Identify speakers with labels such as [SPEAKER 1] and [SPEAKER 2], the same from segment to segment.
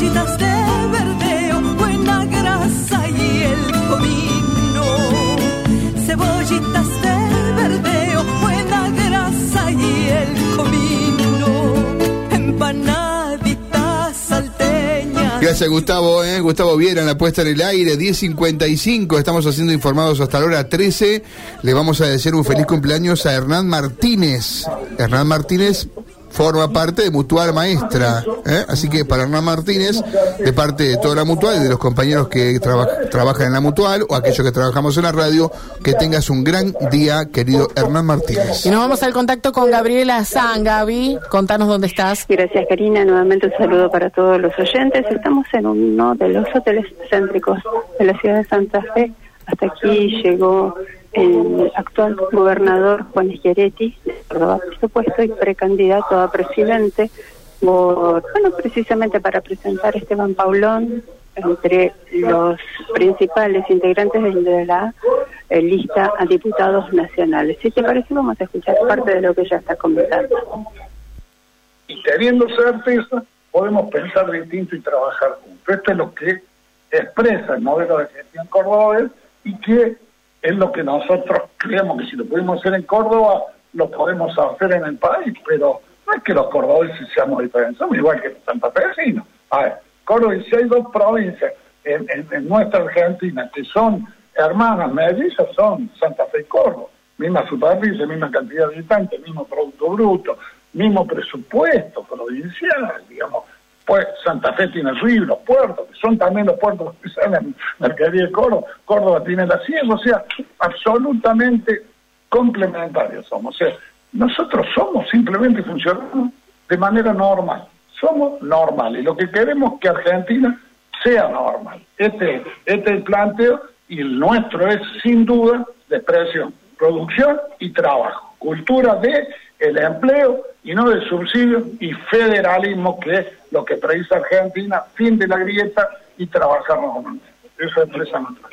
[SPEAKER 1] cebollitas de verdeo, buena grasa y el comino. Cebollitas de verdeo, buena grasa y el comino. Empanaditas salteñas.
[SPEAKER 2] Gracias Gustavo, ¿eh? Gustavo Viera en la puesta en el aire, 10.55, estamos haciendo informados hasta la hora 13. Le vamos a decir un feliz cumpleaños a Hernán Martínez. Hernán Martínez forma parte de Mutual Maestra, ¿eh? así que para Hernán Martínez, de parte de toda la Mutual y de los compañeros que traba- trabajan en la Mutual o aquellos que trabajamos en la radio, que tengas un gran día, querido Hernán Martínez.
[SPEAKER 3] Y nos vamos al contacto con Gabriela San. Gaby, contanos dónde estás.
[SPEAKER 4] Gracias, Karina. Nuevamente un saludo para todos los oyentes. Estamos en uno de los hoteles céntricos de la ciudad de Santa Fe. Hasta aquí llegó el actual gobernador Juan Schiaretti, por supuesto, y precandidato a presidente, bueno, precisamente para presentar a Esteban Paulón entre los principales integrantes de la eh, lista a diputados nacionales. Si te parece, vamos a escuchar parte de lo que ella está comentando.
[SPEAKER 5] y teniendo certeza podemos pensar distinto y trabajar juntos. Esto es lo que expresa el modelo de gestión cordobés y que es lo que nosotros creemos que si lo pudimos hacer en Córdoba, lo podemos hacer en el país, pero no es que los cordobeses seamos diferentes, somos igual que los santafesinos. A ver, Córdoba, si hay dos provincias en, en- nuestra Argentina que son hermanas mellizas, son Santa Fe y Córdoba. Misma superficie, misma cantidad de habitantes, mismo Producto Bruto, mismo presupuesto provincial, digamos. Pues Santa Fe tiene el río, los puertos, son también los puertos que salen mercadería de Córdoba. Córdoba tiene la sierra, o sea, absolutamente complementarios somos. O sea, nosotros somos simplemente funcionamos de manera normal. Somos normales. Y lo que queremos es que Argentina sea normal. Este, este es el planteo y el nuestro es sin duda de expresión, producción y trabajo, cultura de el empleo y no de subsidios y federalismo que es lo que precisa Argentina, fin de la grieta y trabajar normalmente. Eso expresa nuestra.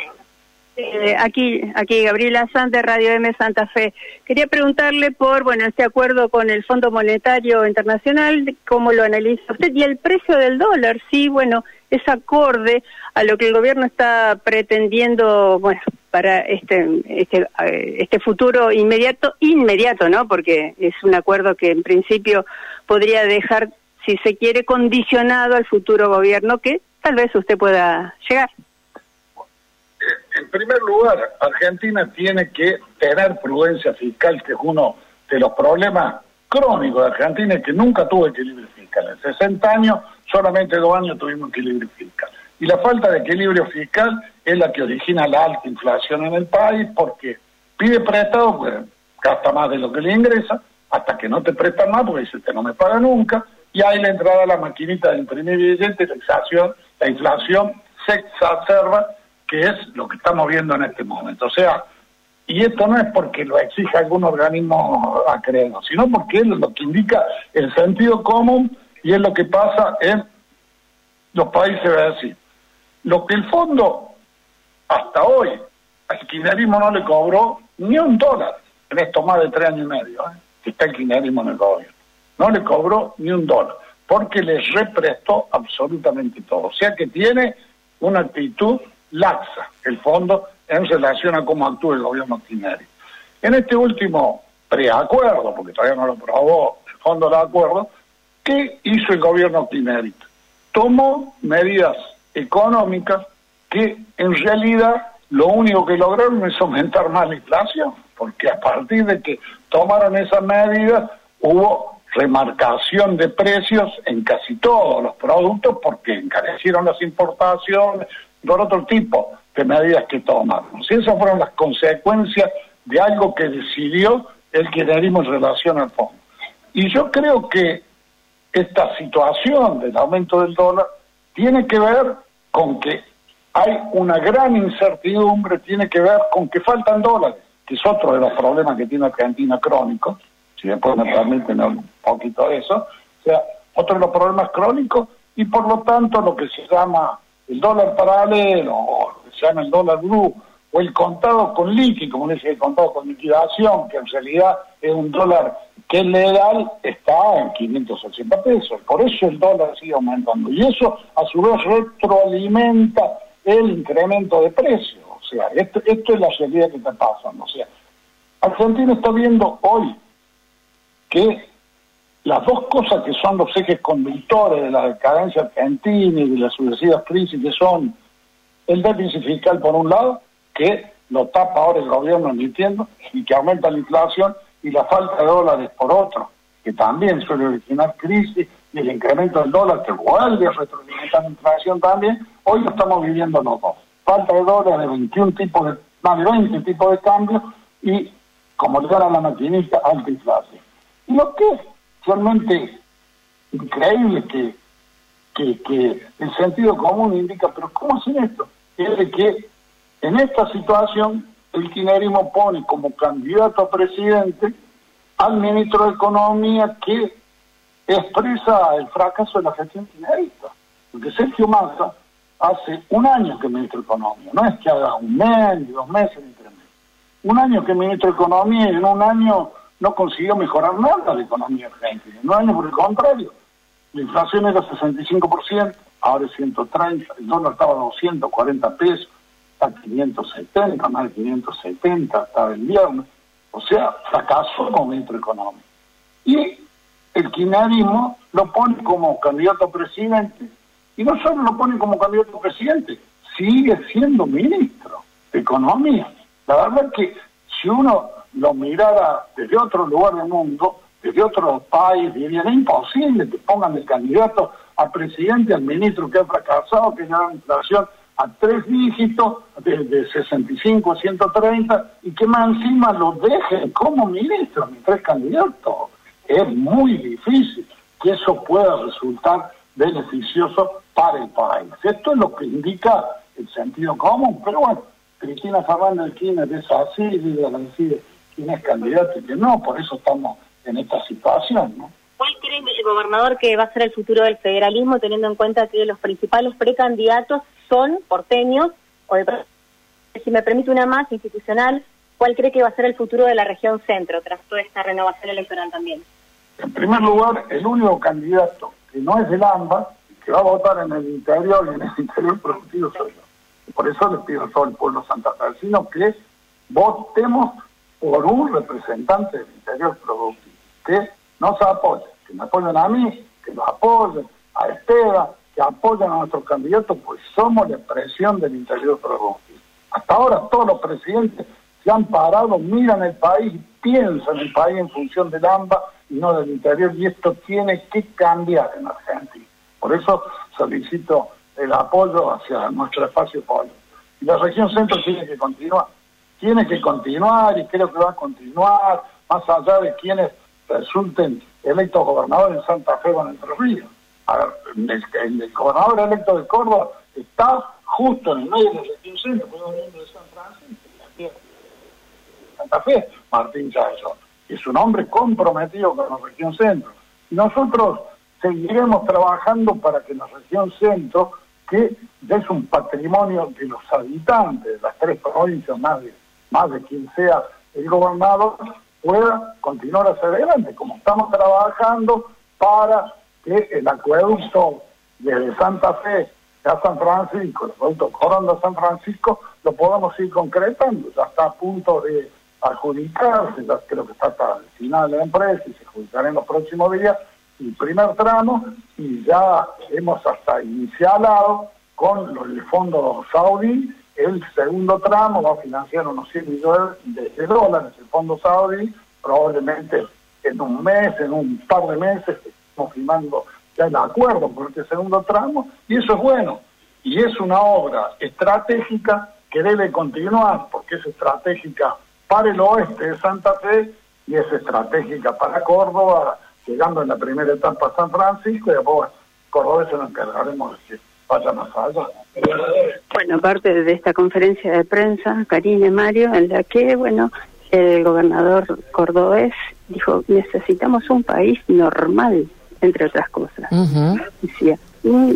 [SPEAKER 4] Eh, aquí, aquí Gabriela Sanz de Radio M Santa Fe. Quería preguntarle por, bueno, este acuerdo con el Fondo Monetario Internacional, cómo lo analiza usted y el precio del dólar, sí, bueno, es acorde a lo que el gobierno está pretendiendo, bueno, para este este, eh, este futuro inmediato, inmediato, ¿no? Porque es un acuerdo que en principio podría dejar, si se quiere, condicionado al futuro gobierno que tal vez usted pueda llegar.
[SPEAKER 5] En primer lugar, Argentina tiene que tener prudencia fiscal, que es uno de los problemas crónicos de Argentina, que nunca tuvo equilibrio fiscal. En 60 años, solamente dos años tuvimos equilibrio fiscal. Y la falta de equilibrio fiscal es la que origina la alta inflación en el país, porque pide prestado, pues gasta más de lo que le ingresa, hasta que no te prestan más, porque dice, "Usted no me paga nunca, y ahí la entrada a la maquinita de imprimir billetes, la inflación, la inflación se exacerba, que es lo que estamos viendo en este momento. O sea, y esto no es porque lo exija algún organismo acreedor, sino porque es lo que indica el sentido común y es lo que pasa en los países decir. Lo que el fondo hasta hoy al kirchnerismo no le cobró ni un dólar en estos más de tres años y medio, ¿eh? que está el kirchnerismo en el gobierno. No le cobró ni un dólar, porque les represtó absolutamente todo. O sea que tiene una actitud laxa el fondo en relación a cómo actúa el gobierno kirchnerista. En este último preacuerdo, porque todavía no lo aprobó el fondo de acuerdo, ¿qué hizo el gobierno kirchnerista? Tomó medidas económicas que en realidad lo único que lograron es aumentar más la inflación, porque a partir de que tomaron esas medidas hubo remarcación de precios en casi todos los productos porque encarecieron las importaciones por otro tipo de medidas que tomaron. Y esas fueron las consecuencias de algo que decidió el kirchnerismo en relación al fondo. Y yo creo que esta situación del aumento del dólar tiene que ver con que hay una gran incertidumbre, tiene que ver con que faltan dólares, que es otro de los problemas que tiene Argentina crónicos, si después me permiten un poquito de eso, o sea, otro de los problemas crónicos y por lo tanto lo que se llama el dólar paralelo, o se llama el dólar blue, o el contado con liqui, como dice el contado con liquidación, que en realidad es un dólar que es legal, está en 580 pesos. Por eso el dólar sigue aumentando. Y eso, a su vez, retroalimenta el incremento de precios. O sea, esto, esto es la realidad que está pasando. O sea, Argentina está viendo hoy que las dos cosas que son los ejes conductores de la decadencia argentina y de las sucesivas crisis, que son el déficit fiscal por un lado, que lo tapa ahora el gobierno emitiendo y que aumenta la inflación, y la falta de dólares por otro, que también suele originar crisis, y el incremento del dólar, que vuelve a retroalimentar la inflación también, hoy lo estamos viviendo los dos. Falta de dólares de 21 tipos de, más de 20 tipos de cambios, y como le a la maquinista, alta inflación. Y lo que es realmente increíble que, que, el sentido común indica, pero ¿cómo hacen esto? Es de que en esta situación el kirchnerismo pone como candidato a presidente al ministro de Economía que expresa el fracaso de la gestión kirchnerista. Porque Sergio Massa hace un año que es ministro de Economía, no es que haga un mes, ni dos meses, ni tres meses. Un año que ministro de Economía y en un año no consiguió mejorar nada la economía argentina. En un año, por el contrario, la inflación era 65%, ahora es 130, el dólar estaba a 240 pesos a 570, más de 570 hasta el viernes. O sea, fracasó como ministro económico. Y el kirchnerismo lo pone como candidato a presidente, y no solo lo pone como candidato a presidente, sigue siendo ministro de Economía. La verdad es que si uno lo mirara desde otro lugar del mundo, desde otro país, diría, es imposible que pongan de candidato a presidente al ministro que ha fracasado, que lleva la inflación a tres dígitos, de, 65 a 130, y que más encima lo dejen como ministro, mis tres candidatos. Es muy difícil que eso pueda resultar beneficioso para el país. Esto es lo que indica el sentido común, pero bueno, Cristina Fernández Kirchner es así, y decide quién es candidato y quién no, por eso estamos en esta situación, ¿no?
[SPEAKER 6] ¿Cuál cree el gobernador que va a ser el futuro del federalismo, teniendo en cuenta que los principales precandidatos son porteños, o si me permite una más institucional, ¿cuál cree que va a ser el futuro de la región centro tras toda esta renovación electoral también?
[SPEAKER 5] En primer lugar, el único candidato que no es del AMBA, que va a votar en el interior y en el interior productivo soy yo. Por eso le pido a todo el pueblo santafesino que votemos por un representante del interior productivo, que nos apoye, que me apoyen a mí, que nos apoyen a Esteban, que apoyan a nuestros candidatos, pues somos la expresión del interior productivo. Hasta ahora todos los presidentes se han parado, miran el país, piensan el país en función del AMBA y no del interior, y esto tiene que cambiar en Argentina. Por eso solicito el apoyo hacia nuestro espacio político. Y la región centro tiene que continuar, tiene que continuar y creo que va a continuar, más allá de quienes resulten electos gobernadores en Santa Fe o en Entre Ríos el, gobernador electo de Córdoba está justo en el medio de la región centro, de San Francisco, Santa Fe, Martín Chayón. Es un hombre comprometido con la región centro. Y nosotros seguiremos trabajando para que la región centro, que es un patrimonio de los habitantes de las tres provincias, más de, más de quien sea el gobernador, pueda continuar hacia adelante, como estamos trabajando para que el acueducto desde Santa Fe a San Francisco, el acueducto Coronda San Francisco, lo podamos ir concretando. Ya está a punto de adjudicarse, ya creo que está hasta el final de la empresa y se adjudicará en los próximos días el primer tramo y ya hemos hasta iniciado con el fondo saudí el segundo tramo va a financiar unos 100 millones de, dólares el fondo saudí probablemente en un mes, en un par de meses estamos firmando ya el acuerdo por este segundo tramo, y eso es bueno. Y es una obra estratégica que debe continuar, porque es estratégica para el oeste de Santa Fe y es estratégica para Córdoba, llegando en la primera etapa a San Francisco, y después Córdoba se nos encargaremos de más.
[SPEAKER 4] Bueno, aparte de esta conferencia de prensa, Karine Mario, en la que, bueno, el gobernador cordobés dijo, necesitamos un país normal, entre otras cosas. Decía, mm,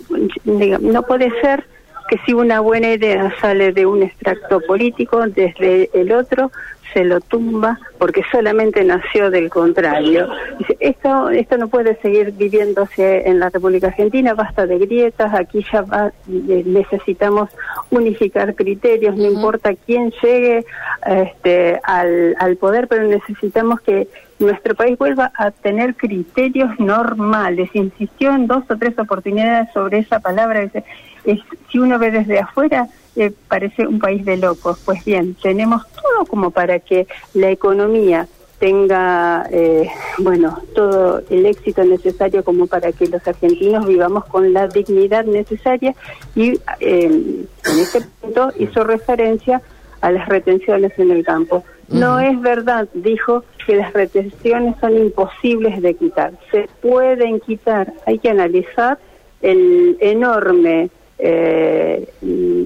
[SPEAKER 4] no puede ser que si una buena idea sale de un extracto político, desde el otro se lo tumba porque solamente nació del contrario. Dice, esto, esto no puede seguir viviéndose en la República Argentina, basta de grietas, aquí ya va- necesitamos unificar criterios, no importa quién llegue este, al, al poder, pero necesitamos que nuestro país vuelva a tener criterios normales. Insistió en dos o tres oportunidades sobre esa palabra. Dice, es, si uno ve desde afuera, eh, parece un país de locos. Pues bien, tenemos todo como para que la economía tenga, eh, bueno, todo el éxito necesario como para que los argentinos vivamos con la dignidad necesaria y eh, en este punto hizo referencia a las retenciones en el campo. No es verdad, dijo, que las retenciones son imposibles de quitar. Se pueden quitar, hay que analizar el enorme eh,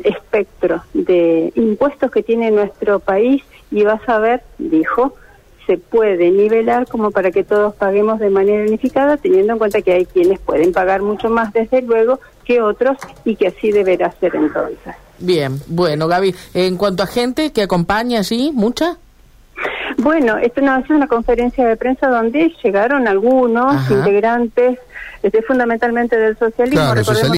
[SPEAKER 4] espectro de impuestos que tiene nuestro país y vas a ver, dijo, se puede nivelar como para que todos paguemos de manera unificada, teniendo en cuenta que hay quienes pueden pagar mucho más, desde luego, que otros y que así deberá ser entonces.
[SPEAKER 3] Bien, bueno, Gaby, en cuanto a gente que acompaña allí, ¿mucha?
[SPEAKER 4] Bueno, esto no, es una conferencia de prensa donde llegaron algunos
[SPEAKER 3] Ajá.
[SPEAKER 4] integrantes, este, fundamentalmente del socialismo.
[SPEAKER 2] Claro,